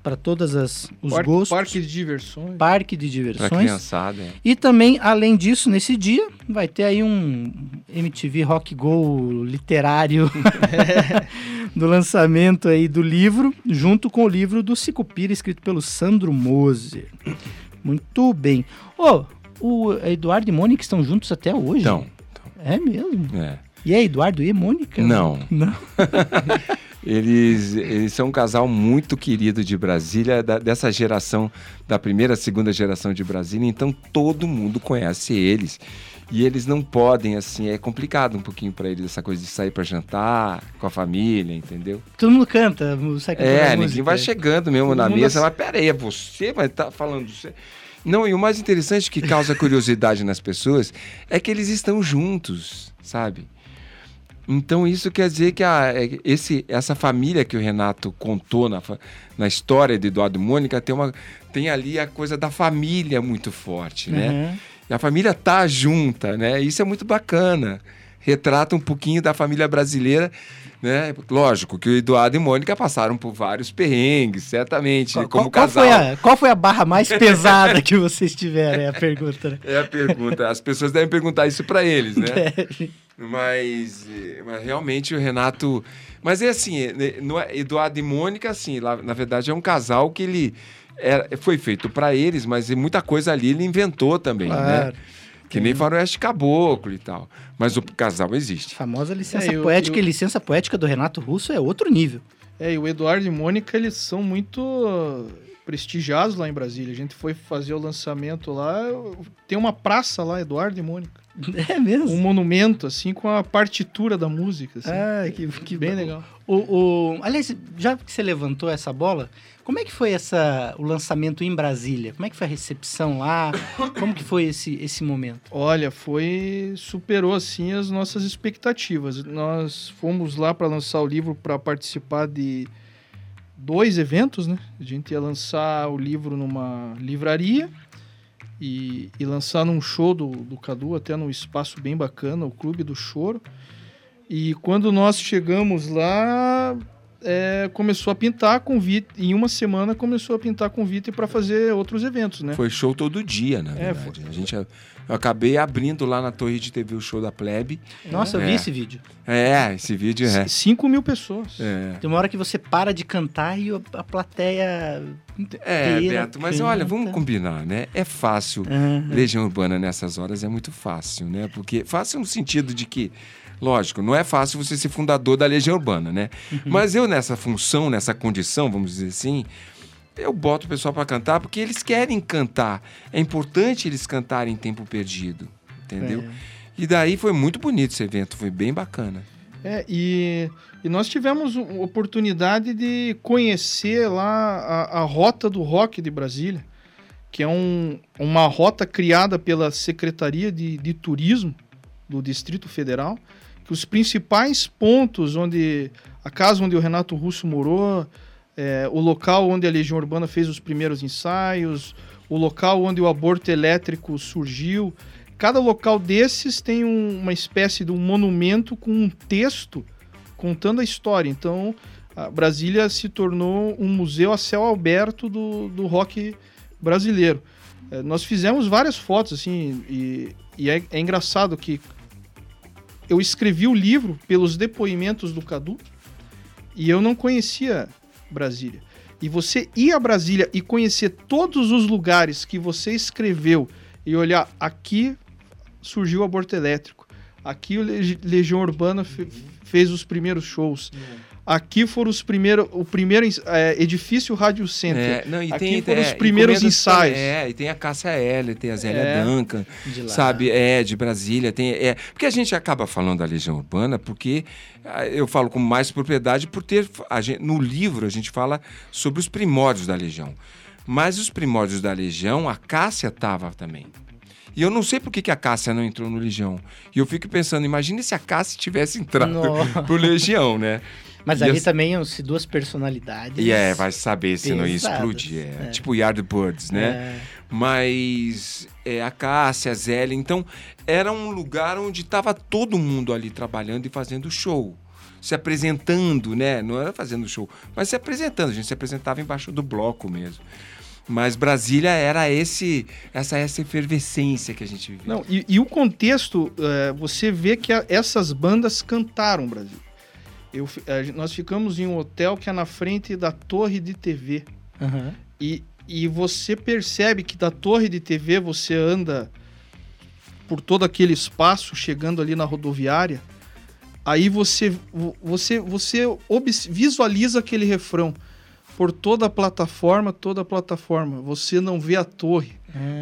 para todas as os Par- gostos. Parque de diversões. Parque de Pra diversões. criançada. é. E também, além disso, nesse dia, vai ter aí um MTV Rock Go literário do lançamento aí do livro, junto com o livro do Sicupira, escrito pelo Sandro Moser. Muito bem. Ô, o Eduardo e Mônica estão juntos até hoje? Então, É mesmo? é. E é Eduardo e Mônica? Não. Não. Eles, eles são um casal muito querido de Brasília, da- dessa geração, da primeira, segunda geração de Brasília, então todo mundo conhece eles. E eles não podem, assim, é complicado um pouquinho pra eles essa coisa de sair pra jantar com a família, entendeu? Todo mundo canta, sai cantando É, ninguém vai chegando mesmo Todo na mesa, mas peraí, é você vai estar falando. Você... Não, e o mais interessante que causa curiosidade nas pessoas é que eles estão juntos, sabe? Então isso quer dizer que a, é, esse, essa família que o Renato contou na, na história de Eduardo e Mônica tem, uma, tem ali a coisa da família muito forte, né? Uhum. E a família tá junta, né? Isso é muito bacana. retrata um pouquinho da família brasileira, né? Lógico que o Eduardo e Mônica passaram por vários perrengues, certamente, Qual, como qual casal. foi a, qual foi a barra mais pesada que vocês tiveram? É a pergunta, né? É a pergunta. As pessoas devem perguntar isso para eles, né? É. Mas, mas realmente o Renato. Mas é assim, eh, né, é- Eduardo e Mônica, assim, lá, na verdade é um casal que ele. era- foi feito para eles, mas muita coisa ali ele inventou também, né? Claro. Que nem Faroeste Caboclo e tal. Mas o casal existe. Famosa licença É, eu- poética eu- e licença poética do Renato Russo é outro nível. É, e o Eduardo e Mônica, eles são muito prestigiados lá em Brasília. A gente foi fazer o lançamento lá, tem uma praça lá, Eduardo e Mônica. É mesmo? Um monumento, assim, com a partitura da música, assim. Ah, que, que Bem bom. legal. O, o- aliás, já que você levantou essa bola, como é que foi essa, o lançamento em Brasília? Como é que foi a recepção lá? Como que foi esse, esse momento? Olha, foi superou assim as nossas expectativas. Nós fomos lá para lançar o livro para participar de dois eventos, né? A gente ia lançar o livro numa livraria e, e lançar num show do, do Cadu, até num espaço bem bacana, o Clube do Choro. E quando nós chegamos lá, é, começou a pintar convite. Em uma semana começou a pintar convite para fazer outros eventos, né? Foi show todo dia, na É, verdade. A gente, eu acabei abrindo lá na Torre de TV o show da Plebe. Nossa, eu vi É. esse vídeo. É, esse vídeo é. 5 mil pessoas. É, Tem uma hora que você para de cantar e a, plateia. é inteira Beto, mas olha, vamos canta. combinar, né? É fácil. Aham. Legião Urbana nessas horas é muito fácil, né? Porque fácil no sentido de que, lógico, não é fácil você ser fundador da Legião Urbana, né? Mas eu nessa função, nessa condição, vamos dizer assim, eu boto o pessoal para cantar porque eles querem cantar. É importante eles cantarem em tempo perdido, entendeu? É. E daí foi muito bonito esse evento, foi bem bacana. É, e, e nós tivemos oportunidade de conhecer lá a, a Rota do Rock de Brasília, que é um, uma rota criada pela Secretaria de, de Turismo do Distrito Federal, que os principais pontos onde a casa onde o Renato Russo morou, é, o local onde a Legião Urbana fez os primeiros ensaios, o local onde o aborto elétrico surgiu. Cada local desses tem um- uma espécie de um monumento com um texto contando a história. Então, a Brasília se tornou um museu a céu aberto do, do rock brasileiro. É, nós fizemos várias fotos, assim, e, e é, é engraçado que eu escrevi o livro pelos depoimentos do Cadu e eu não conhecia Brasília. E você ir a Brasília e conhecer todos os lugares que você escreveu e olhar aqui surgiu o aborto elétrico, aqui o Legi- Legião Urbana fe- fez os primeiros shows, aqui foram os primeiros, o primeiro é, edifício Rádio Center. É, não, e Aqui tem, foram os é, primeiros ensaios. É, e tem a Cássia L, tem a Zélia É. Duncan, sabe? É, de Brasília. Tem, é, porque a gente acaba falando da Legião Urbana, porque ah, eu falo com mais propriedade por ter. A gente, no livro a gente fala sobre os primórdios da Legião. Mas os primórdios da Legião, a Cássia estava também. E eu não sei por que, que a Cássia não entrou no Legião. E eu fico pensando, imagine se a Cássia tivesse entrado Nossa. pro Legião, né? Mas E ali também iam-se duas personalidades. E é, vai saber se não ia explodir. É, é. Tipo Yardbirds, né? É. Mas é, a Cássia, a Zélia, então era um lugar onde estava todo mundo ali trabalhando e fazendo show. Se apresentando, né? Não era fazendo show, mas se apresentando. A gente se apresentava embaixo do bloco mesmo. Mas Brasília era esse, essa, essa efervescência que a gente vivia. Não, e, e o contexto, é, você vê que a- essas bandas cantaram Brasil. Eu, a gen- nós ficamos em um hotel que é na frente da torre de TV. Aham. E, e você percebe que da torre de TV você anda por todo aquele espaço, chegando ali na rodoviária. Aí você, vo- você, você visualiza aquele refrão por toda a plataforma, toda a plataforma. Você não vê a torre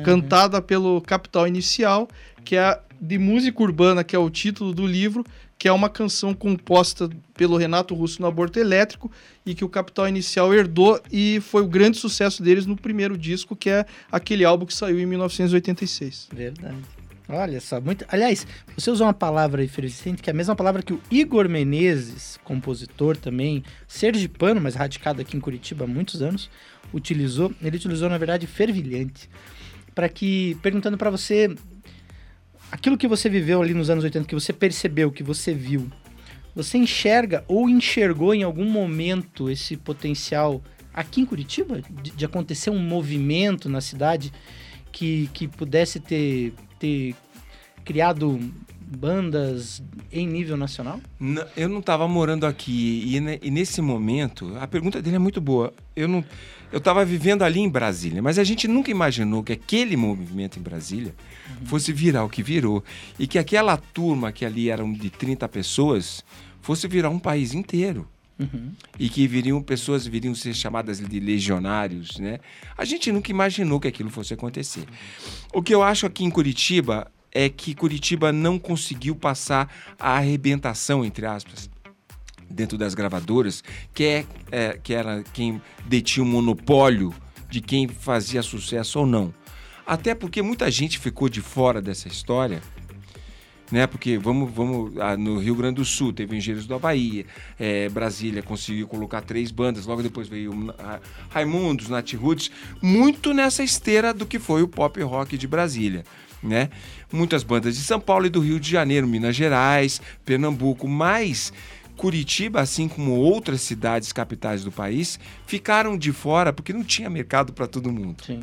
cantada pelo Capital Inicial, que é de música urbana, que é o título do livro, que é uma canção composta pelo Renato Russo no Aborto Elétrico e que o Capital Inicial herdou e foi o grande sucesso deles no primeiro disco, que é aquele álbum que saiu em 1986. Verdade. Olha só, muito. Aliás, você usou uma palavra efervescente, que é a mesma palavra que o Igor Menezes, compositor também, sergipano, mas radicado aqui em Curitiba há muitos anos, utilizou. Ele utilizou, na verdade, fervilhante. Para que, perguntando para você aquilo que você viveu ali nos anos 80, que você percebeu, que você viu, você enxerga ou enxergou em algum momento esse potencial aqui em Curitiba de, de acontecer um movimento na cidade que, que pudesse ter, ter criado bandas em nível nacional? N- Eu não estava morando aqui e, e nesse momento, a pergunta dele é muito boa. Eu não, eu estava vivendo ali em Brasília, mas a gente nunca imaginou que aquele movimento em Brasília fosse virar o que virou e que aquela turma que ali eram de 30 pessoas fosse virar um país inteiro Uhum. e que viriam pessoas viriam ser chamadas de legionários, né? A gente nunca imaginou que aquilo fosse acontecer. O que eu acho aqui em Curitiba é que Curitiba não conseguiu passar a arrebentação, entre aspas, dentro das gravadoras, que, é, é, que era quem detinha o monopólio de quem fazia sucesso ou não. Até porque muita gente ficou de fora dessa história né? Porque vamos, vamos ah, no Rio Grande do Sul teve Engenheiros da Bahia, eh, Brasília conseguiu colocar três bandas, logo depois veio ah, Raimundos, Nat Roots, muito nessa esteira do que foi o pop rock de Brasília, né? Muitas bandas de São Paulo e do Rio de Janeiro, Minas Gerais, Pernambuco, mas Curitiba, assim como outras cidades capitais do país, ficaram de fora porque não tinha mercado para todo mundo. Sim.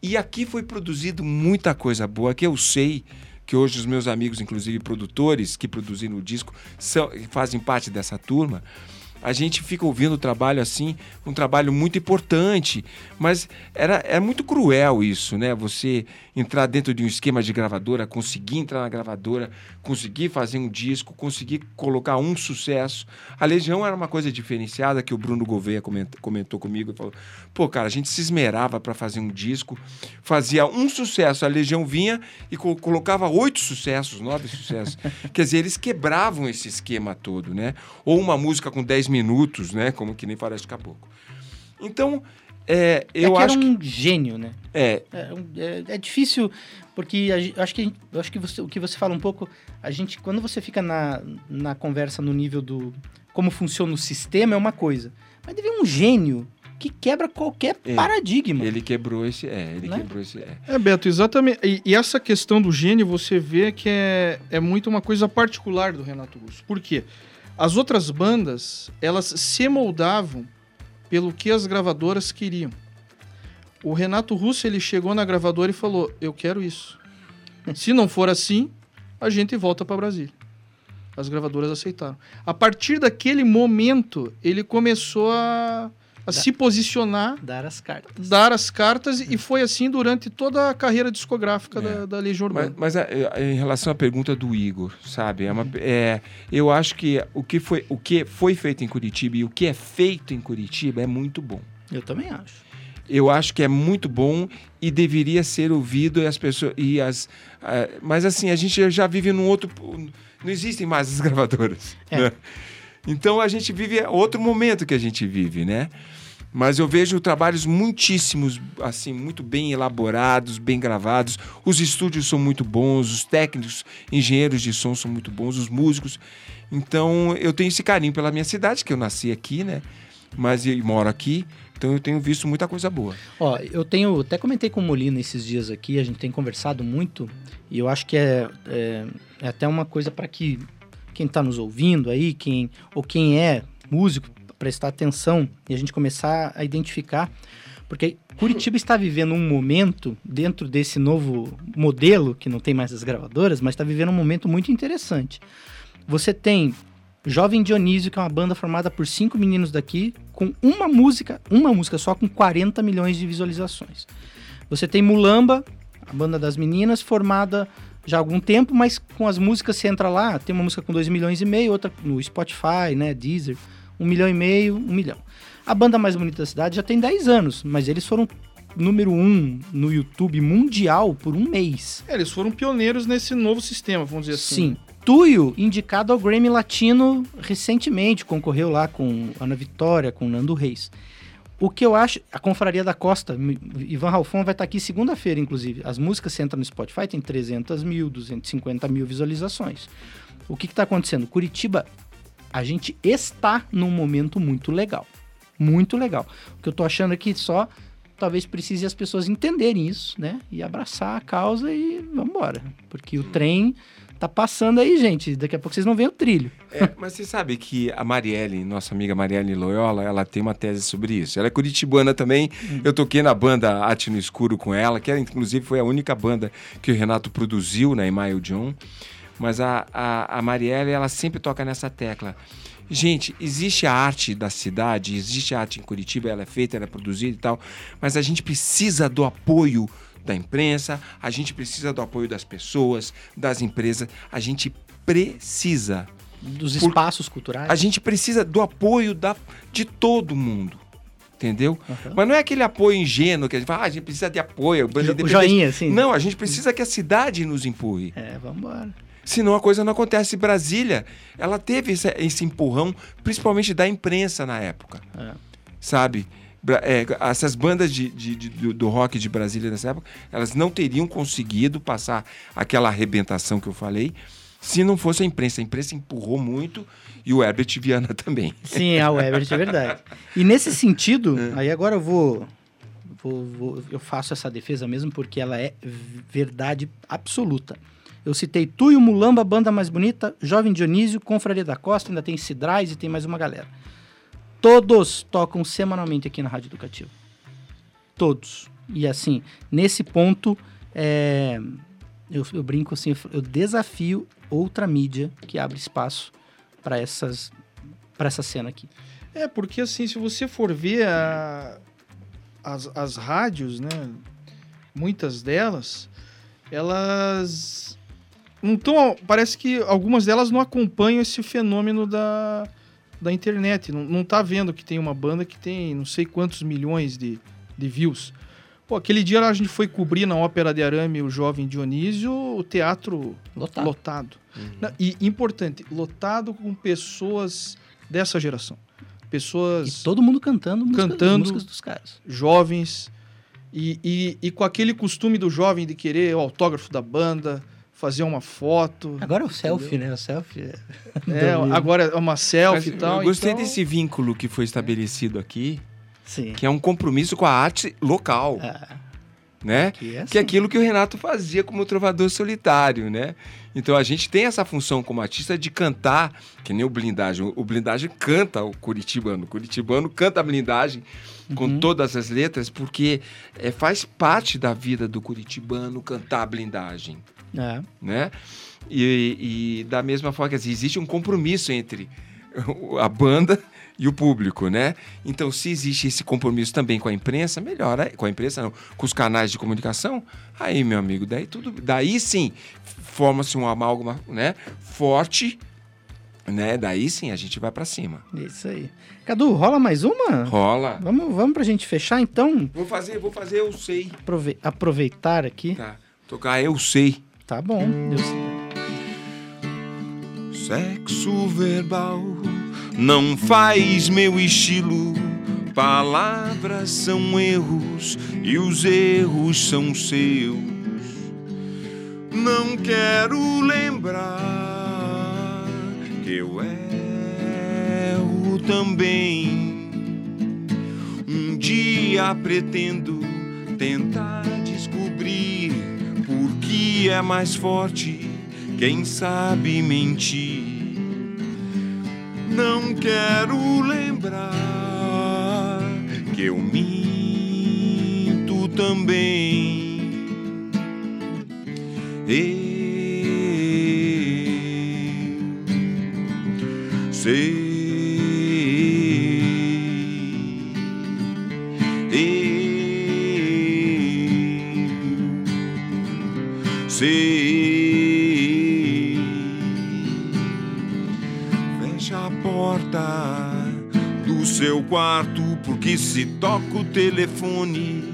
E aqui foi produzido muita coisa boa que eu sei que hoje os meus amigos, inclusive produtores que produziram o disco, são, fazem parte dessa turma. A gente fica ouvindo o trabalho assim, um trabalho muito importante, mas era, é muito cruel isso, né? Você entrar dentro de um esquema de gravadora, conseguir entrar na gravadora, conseguir fazer um disco, conseguir colocar um sucesso. A Legião era uma coisa diferenciada que o Bruno Gouveia coment- comentou comigo e falou: pô, cara, a gente se esmerava para fazer um disco, fazia um sucesso, a Legião vinha e co- colocava oito sucessos, nove sucessos. Quer dizer, eles quebravam esse esquema todo, né? Ou uma música com 10 minutos, né? Como que nem Floresta Caboclo. Então, é, É eu que acho era que. um gênio, né? É, É, é- é difícil, porque a acho que, acho que você- o que você fala um pouco, a gente, quando você fica na, na conversa no nível do como funciona o sistema, é uma coisa. Mas deve um gênio que quebra qualquer É, paradigma. ele quebrou esse. É, ele Né? quebrou esse. É. É, Beto, exatamente. E, e essa questão do gênio, você vê que é, é muito uma coisa particular do Renato Russo. Por quê? As outras bandas, elas se moldavam pelo que as gravadoras queriam. O Renato Russo, ele chegou na gravadora e falou, eu quero isso. Se não for assim, a gente volta para Brasília. As gravadoras aceitaram. A partir daquele momento, ele começou a, a se posicionar Dar as cartas. dar as cartas e foi assim durante toda a carreira discográfica É. da, da Legião Mas, Urbana. mas, é, é, em relação à pergunta do Igor, sabe? É uma, é, eu acho que o que, foi, o que foi feito em Curitiba e o que é feito em Curitiba é muito bom. Eu também acho. Eu acho que é muito bom e deveria ser ouvido e as pessoas e as mas assim a gente já vive num outro não existem mais as gravadoras É. né? então a gente vive outro momento que a gente vive né mas eu vejo trabalhos muitíssimos assim muito bem elaborados bem gravados. Os estúdios são muito bons os técnicos engenheiros de som são muito bons os músicos. Então eu tenho esse carinho pela minha cidade que eu nasci aqui né? Mas eu moro aqui então eu tenho visto muita coisa boa. Ó, eu tenho, até comentei com o Molina esses dias aqui, a gente tem conversado muito, e eu acho que é, é, é até uma coisa para que quem está nos ouvindo aí, quem ou quem é músico, prestar atenção e a gente começar a identificar, porque Curitiba está vivendo um momento dentro desse novo modelo, que não tem mais as gravadoras, mas está vivendo um momento muito interessante. Você tem Jovem Dionísio, que é uma banda formada por cinco meninos daqui, com uma música, uma música só com 40 milhões de visualizações. Você tem Mulamba, a banda das meninas, formada já há algum tempo, mas com as músicas você entra lá, tem uma música com 2 milhões e meio, outra no Spotify, né, Deezer, 1 milhão e meio, 1 milhão. A banda mais bonita da cidade já tem 10 anos, mas eles foram número 1 um no YouTube mundial por um mês. É, eles foram pioneiros nesse novo sistema, vamos dizer assim. Sim. Tuyo, indicado ao Grammy Latino recentemente, concorreu lá com Ana Vitória, com Nando Reis. O que eu acho, a Confraria da Costa, Ivan Ralfon vai estar aqui segunda-feira, inclusive. As músicas você entra no Spotify, tem 300 mil, 250 mil visualizações. O que está acontecendo? Curitiba, a gente está num momento muito legal. Muito legal. O que eu tô achando aqui só talvez precise as pessoas entenderem isso, né? E abraçar a causa e vamos embora. Porque o trem tá passando aí, gente. Daqui a pouco vocês não veem o trilho. É, mas você sabe que a Marielle, nossa amiga Marielle Loyola, ela tem uma tese sobre isso. Ela é curitibana também. Eu toquei na banda Arte no Escuro com ela, que ela, inclusive foi a única banda que o Renato produziu na Email John. Mas a, a, a Marielle, ela sempre toca nessa tecla. Gente, existe a arte da cidade, existe a arte em Curitiba, ela é feita, ela é produzida e tal, mas a gente precisa do apoio da imprensa, a gente precisa do apoio das pessoas, das empresas, a gente precisa. Dos Por- espaços culturais. A gente precisa do apoio da, de todo mundo. Entendeu? Aham. Mas não é aquele apoio ingênuo que a gente fala, ah, a gente precisa de apoio. Jo- o independente." joinha, assim. Não, a gente precisa que a cidade nos empurre. É, vamos embora. Senão a coisa não acontece. Brasília, ela teve esse, esse empurrão, principalmente da imprensa na época. É. Sabe? É, essas bandas de, de- de- do, do rock de Brasília nessa época, elas não teriam conseguido passar aquela arrebentação que eu falei se não fosse a imprensa. A imprensa empurrou muito e o Herbert Viana também. Sim, a Webert é verdade. E nesse sentido, É. aí agora eu vou, vou- vou- Eu faço essa defesa mesmo porque ela é verdade absoluta. Eu citei Tu e o Mulamba, banda mais bonita, Jovem Dionísio, Confraria da Costa, ainda tem Cidrais e tem mais uma galera. Todos tocam semanalmente aqui na Rádio Educativa. Todos. E assim, nesse ponto, é, eu, eu brinco assim, eu desafio outra mídia que abre espaço para essas para essa cena aqui. É, porque assim, se você for ver a- as, as rádios, né? Muitas delas, elas não estão. Parece que algumas delas não acompanham esse fenômeno da, da internet. Não, não tá vendo que tem uma banda que tem não sei quantos milhões de, de views. Pô, aquele dia a gente foi cobrir na Ópera de Arame o Jovem Dionísio, o teatro Lotado. lotado. Na- E importante, lotado com pessoas dessa geração. E Pessoas todo mundo cantando músicas, Cantando. músicas dos caras. jovens e, e, e com aquele costume do jovem de querer o autógrafo da banda, fazer uma foto. Agora é o selfie, né? O selfie. é- É, agora é uma selfie Mas e tal. eu gostei então- desse vínculo que foi estabelecido aqui, Sim. que é um compromisso com a arte local, Ah, né? que é Que é assim. aquilo que o Renato fazia como trovador solitário, né? Então a gente tem essa função como artista de cantar, que nem o blindagem. O blindagem canta o curitibano. O curitibano canta a blindagem com Uhum. todas as letras, porque é, faz parte da vida do curitibano cantar a blindagem, É. né? E, e da mesma forma, quer dizer, existe um compromisso entre a banda e o público, né? Então, se existe esse compromisso também com a imprensa, melhor, com a imprensa não, com os canais de comunicação, aí, meu amigo, daí tudo, daí sim, forma-se um amálgama, né, forte, né? Daí sim a gente vai pra cima. Isso aí. Cadu, rola mais uma? Rola. Vamos, vamos pra gente fechar então? Vou fazer, vou fazer eu sei, Aprove- aproveitar aqui. tá? Tocar eu sei. Tá bom. Deus... Sexo verbal não faz meu estilo. Palavras são erros e os erros são seus. Não quero lembrar que eu erro também. Um dia pretendo tentar descobrir que é mais forte quem sabe mentir. Não quero lembrar que eu minto também. Eu sei. Porque se toca o telefone,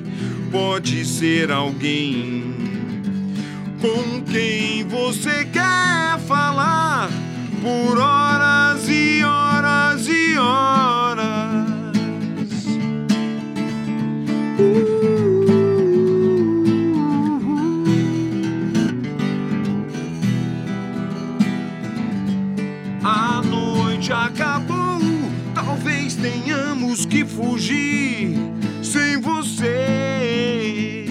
pode ser alguém com quem você quer falar por horas e fugir. sem você.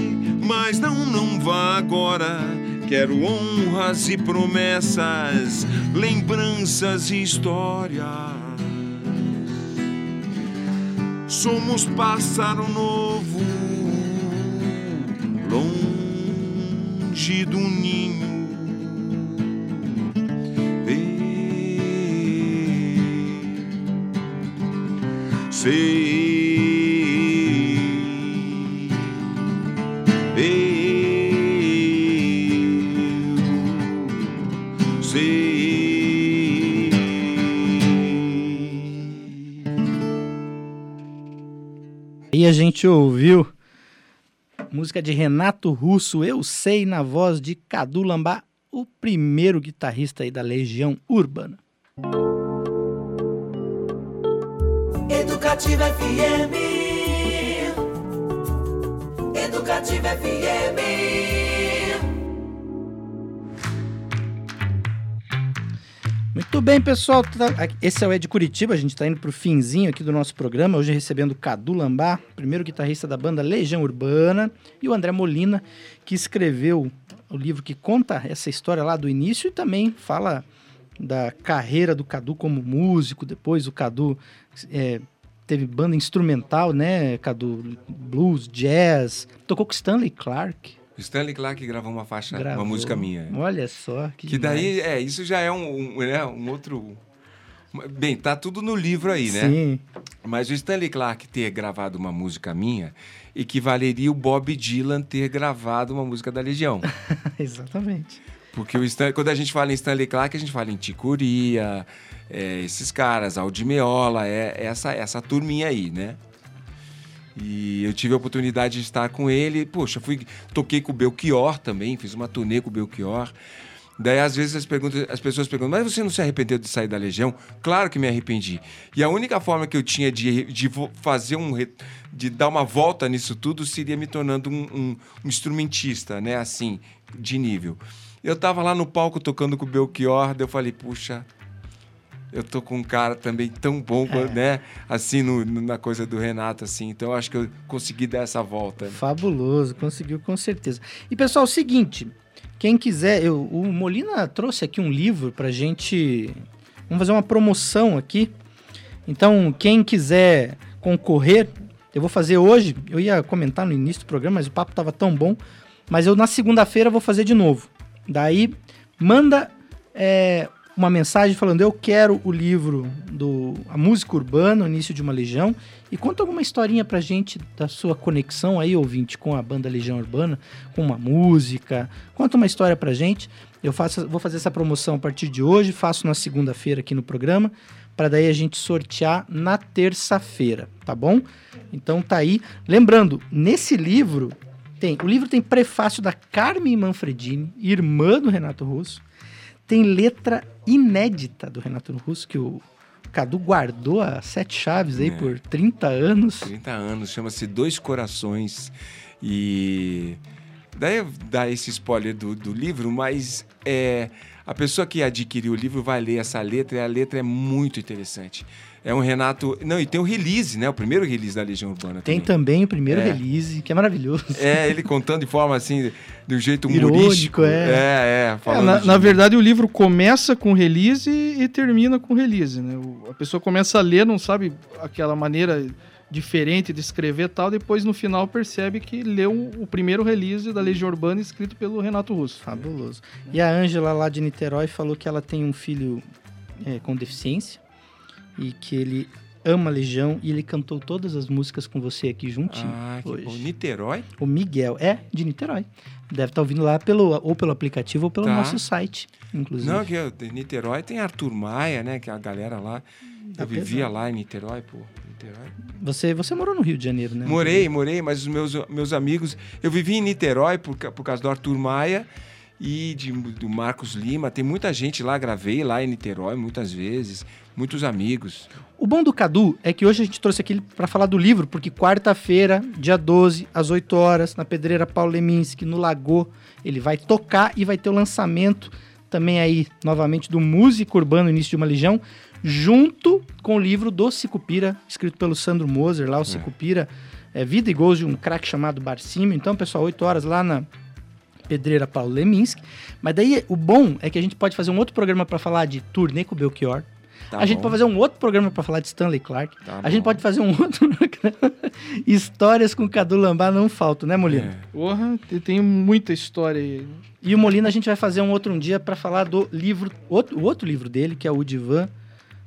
Mas não, não vá agora. Quero honras e promessas, lembranças e histórias. Somos pássaro novo, longe do ninho. Sei. Eu sei. Aí a gente ouviu música de Renato Russo, Eu Sei, na voz de Cadu Lambá, o primeiro guitarrista aí da Legião Urbana. Educativa FM. Educativa FM. Muito bem, pessoal. tá- Esse é o Ed Curitiba. A gente está indo para o finzinho aqui do nosso programa. Hoje recebendo Cadu Lambá, primeiro guitarrista da banda Legião Urbana, e o André Molina, que escreveu o livro que conta essa história lá do início e também fala da carreira do Cadu como músico. Depois o Cadu é, teve banda instrumental, né, Cadu? Blues, jazz. Tocou com Stanley Clark. Stanley Clark gravou uma faixa, Gravou. uma música minha. Olha só. Que, Que daí, é, isso já é um, um, né, um outro. Bem, tá tudo no livro aí, né? Sim. Mas o Stanley Clark ter gravado uma música minha equivaleria o Bob Dylan ter gravado uma música da Legião. Exatamente. Porque o Stan- quando a gente fala em Stanley Clark, a gente fala em Ticuria, é, esses caras, Aldimeola, é essa, essa turminha aí, né? E eu tive a oportunidade de estar com ele. Poxa, fui, toquei com o Belchior também, fiz uma turnê com o Belchior. Daí, às vezes, as, perguntas, as pessoas perguntam, mas você não se arrependeu de sair da Legião? Claro que me arrependi. E a única forma que eu tinha de, de fazer um... de dar uma volta nisso tudo seria me tornando um, um- um instrumentista, né? Assim, de nível. Eu tava lá no palco tocando com o Belchior, daí eu falei, puxa, eu tô com um cara também tão bom, né? Assim, no- no- na coisa do Renato, assim. Então, eu acho que eu consegui dar essa volta. Fabuloso, conseguiu com certeza. E pessoal, é o seguinte, quem quiser, eu- o Molina trouxe aqui um livro pra gente, vamos fazer uma promoção aqui. Então, quem quiser concorrer, eu vou fazer hoje, eu ia comentar no início do programa, mas o papo tava tão bom, mas eu na segunda-feira vou fazer de novo. Daí, manda é, uma mensagem falando, eu quero o livro do A Música Urbana, o Início de uma Legião, e conta alguma historinha pra gente da sua conexão aí, ouvinte, com a banda Legião Urbana, com uma música. Conta uma história pra gente. Eu faço, vou fazer essa promoção a partir de hoje, faço na segunda-feira aqui no programa, para daí a gente sortear na terça-feira, tá bom? Então tá aí. Lembrando, nesse livro tem, o livro tem prefácio da Carmen Manfredini, irmã do Renato Russo. Tem letra inédita do Renato Russo que o Cadu guardou a sete chaves aí É. por 30 anos. 30 anos, chama-se Dois Corações. E daí eu dar esse spoiler do, do livro, mas é, a pessoa que adquiriu o livro vai ler essa letra e a letra é muito interessante. É um Renato. Não, e tem o release, né? O primeiro release da Legião Urbana. Tem também. também o primeiro É. release, que é maravilhoso. É, ele contando de forma assim, de um jeito Irônico, humorístico. é. É, é. É, falando na, de- na verdade, o livro começa com release e, e termina com release, né? O- a pessoa começa a ler, não sabe aquela maneira diferente de escrever e tal, depois no final percebe que leu o primeiro release da Legião Urbana escrito pelo Renato Russo. Fabuloso. E a Ângela lá de Niterói falou que ela tem um filho é, com deficiência e que ele ama a Legião e ele cantou todas as músicas com você aqui juntinho Ah, que hoje. bom. Niterói? O Miguel é de Niterói. Deve estar ouvindo lá pelo, ou pelo aplicativo ou pelo Tá. nosso site, inclusive. Não, que eu, de Niterói tem Arthur Maia, né? Que é a galera lá. Eu Apesar. vivia lá em Niterói, pô. Niterói. Você, você morou no Rio de Janeiro, né? Morei, morei, mas os meus, meus amigos. Eu vivi em Niterói por, por causa do Arthur Maia e de, do Marcos Lima. Tem muita gente lá, gravei lá em Niterói muitas vezes. Muitos amigos. O bom do Cadu é que hoje a gente trouxe aqui para falar do livro, porque quarta-feira, dia 12, às 8 horas, na Pedreira Paulo Leminski, no Lago, ele vai tocar e vai ter o lançamento também aí, novamente, do Músico Urbano Início de uma Legião, junto com o livro do Sicupira, escrito pelo Sandro Moser, lá o Sicupira é, vida e gols de um craque chamado Barcímio. Então, pessoal, 8 horas lá na Pedreira Paulo Leminski. Mas daí o bom é que a gente pode fazer um outro programa para falar de turnê com o Belchior. Tá a gente bom. pode fazer um outro programa para falar de Stanley Clark. Tá a gente bom. pode fazer um outro programa. Histórias com Cadu Lambá não faltam, né, Molina? É. Porra, te- tem muita história aí. E o Molina a gente vai fazer um outro um dia para falar do livro, outro, o outro livro dele, que é o Divan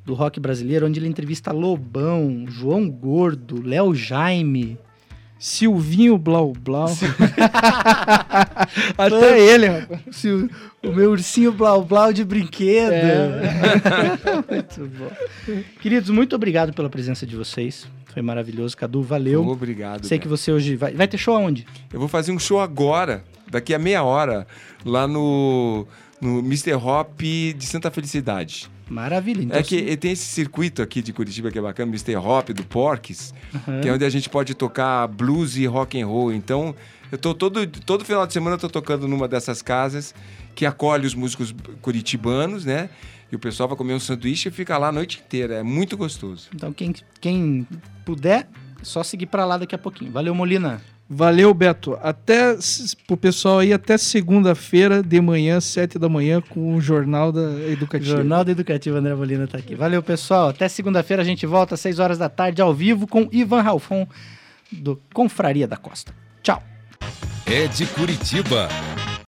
do rock brasileiro, onde ele entrevista Lobão, João Gordo, Léo Jaime. Silvinho Blau Blau. Até ele, rapaz. O, o meu ursinho blau blau de brinquedo. muito bom. Queridos, muito obrigado pela presença de vocês. Foi maravilhoso. Cadu, valeu. Obrigado. Sei que você hoje vai, vai ter show aonde? Eu vou fazer um show agora, daqui a meia hora, lá no, no Mr. Hop de Santa Felicidade. Maravilha. Então, é que tem esse circuito aqui de Curitiba que é bacana, Mr. Hop, do Porques, que é onde a gente pode tocar blues e rock and roll. Então, eu tô todo, todo final de semana eu tô tocando numa dessas casas que acolhe os músicos curitibanos, né? E o pessoal vai comer um sanduíche e fica lá a noite inteira. É muito gostoso. então quem, quem puder, só seguir pra lá daqui a pouquinho. Valeu, Molina. Valeu, Beto. Até pro pessoal aí, até segunda-feira de manhã, sete da manhã, com o Jornal da Educativa. Jornal da Educativa André Molina tá aqui. Valeu, pessoal. Até segunda-feira a gente volta às 6 horas da tarde ao vivo com Ivan Ralfon do Confraria da Costa. Tchau. É de Curitiba.